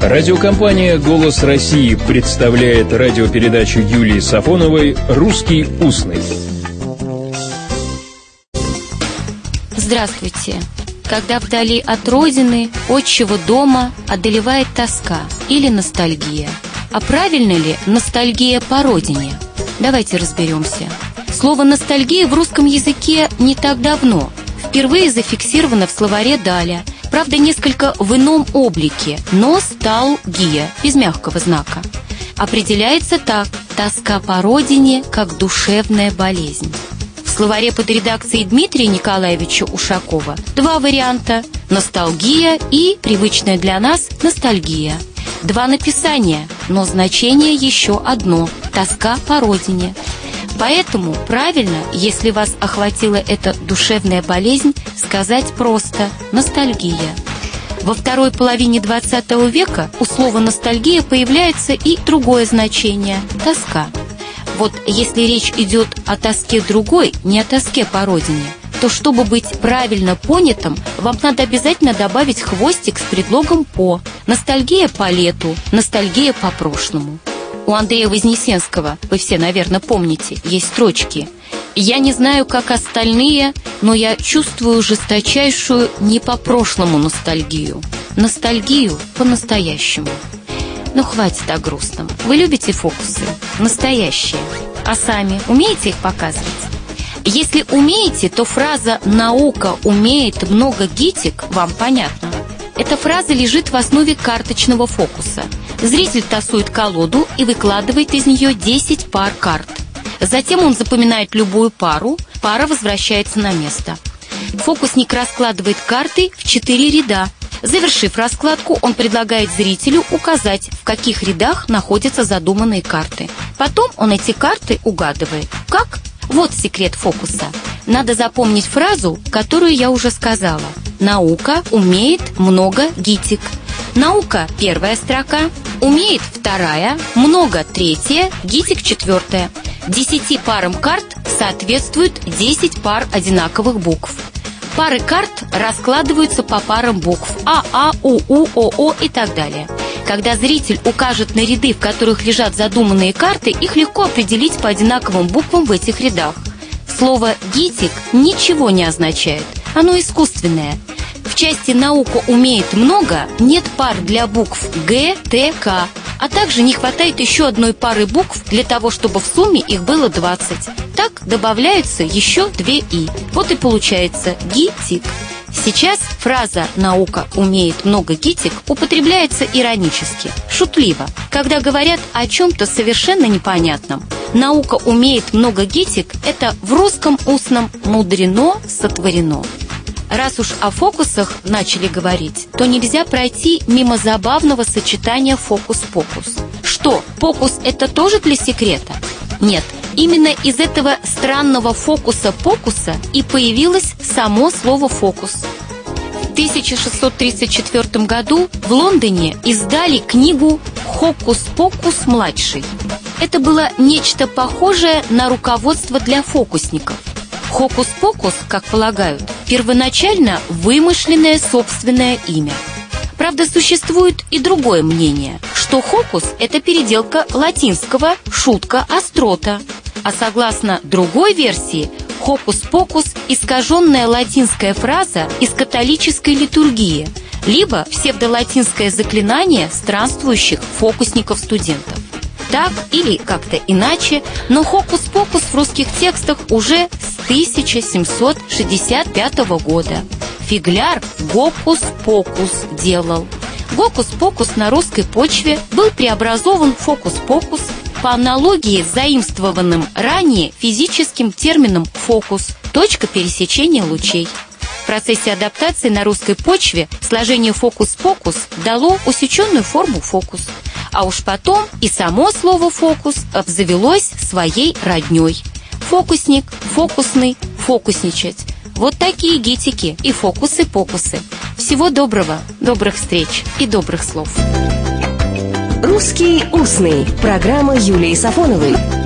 Радиокомпания «Голос России» представляет радиопередачу Юлии Сафоновой «Русский устный». Здравствуйте! Когда вдали от родины, отчего дома одолевает тоска или ностальгия. А правильно ли ностальгия по родине? Давайте разберемся. Слово «ностальгия» в русском языке не так давно. Впервые зафиксировано в словаре Даля – Правда, несколько в ином облике, но стал гия, без мягкого знака. Определяется так – тоска по родине как душевная болезнь. В словаре под редакцией Дмитрия Николаевича Ушакова два варианта – ностальгия и, привычная для нас, ностальгия. Два написания, но значение еще одно – тоска по родине – Поэтому правильно, если вас охватила эта душевная болезнь, сказать просто «ностальгия». Во второй половине XX века у слова «ностальгия» появляется и другое значение – «тоска». Вот если речь идет о тоске другой, не о тоске по родине, то чтобы быть правильно понятым, вам надо обязательно добавить хвостик с предлогом «по». Ностальгия по лету, ностальгия по прошлому. У Андрея Вознесенского, вы все, наверное, помните, есть строчки. «Я не знаю, как остальные, но я чувствую жесточайшую не по-прошлому ностальгию. Ностальгию по-настоящему». Ну, хватит о грустном. Вы любите фокусы? Настоящие. А сами умеете их показывать? Если умеете, то фраза «наука умеет много гитик» вам понятна. Эта фраза лежит в основе карточного фокуса – Зритель тасует колоду и выкладывает из нее 10 пар карт. Затем он запоминает любую пару, пара возвращается на место. Фокусник раскладывает карты в 4 ряда. Завершив раскладку, он предлагает зрителю указать, в каких рядах находятся задуманные карты. Потом он эти карты угадывает. Как? Вот секрет фокуса. Надо запомнить фразу, которую я уже сказала. Наука умеет много гитик. Наука – первая строка, умеет – вторая, много – третья, гитик – четвертая. Десяти парам карт соответствуют 10 пар одинаковых букв. Пары карт раскладываются по парам букв А, А, У, У, О, О и так далее. Когда зритель укажет на ряды, в которых лежат задуманные карты, их легко определить по одинаковым буквам в этих рядах. Слово «гитик» ничего не означает. Оно искусственное – части «наука умеет много» нет пар для букв Г, Т, К, а также не хватает еще одной пары букв для того, чтобы в сумме их было 20. Так добавляются еще две «и». Вот и получается «ги-тик». Сейчас фраза «наука умеет много гитик» употребляется иронически, шутливо, когда говорят о чем-то совершенно непонятном. «Наука умеет много гитик» – это в русском устном «мудрено сотворено». Раз уж о фокусах начали говорить, то нельзя пройти мимо забавного сочетания фокус-покус. Что, фокус это тоже для секрета? Нет, именно из этого странного фокуса-покуса и появилось само слово «фокус». В 1634 году в Лондоне издали книгу «Хокус-покус-младший». Это было нечто похожее на руководство для фокусников. Хокус-покус, как полагают, первоначально вымышленное собственное имя. Правда, существует и другое мнение, что хокус – это переделка латинского «шутка острота», а согласно другой версии, хокус-покус – искаженная латинская фраза из католической литургии, либо псевдолатинское заклинание странствующих фокусников-студентов так или как-то иначе, но хокус-покус в русских текстах уже 1765 года. Фигляр гокус-покус делал. Гокус-покус на русской почве был преобразован в фокус-покус по аналогии с заимствованным ранее физическим термином «фокус» – точка пересечения лучей. В процессе адаптации на русской почве сложение фокус-покус дало усеченную форму фокус – а уж потом и само слово «фокус» обзавелось своей родней. Фокусник, фокусный, фокусничать. Вот такие гитики и фокусы-покусы. Всего доброго, добрых встреч и добрых слов. «Русский устный» – программа Юлии Сафоновой –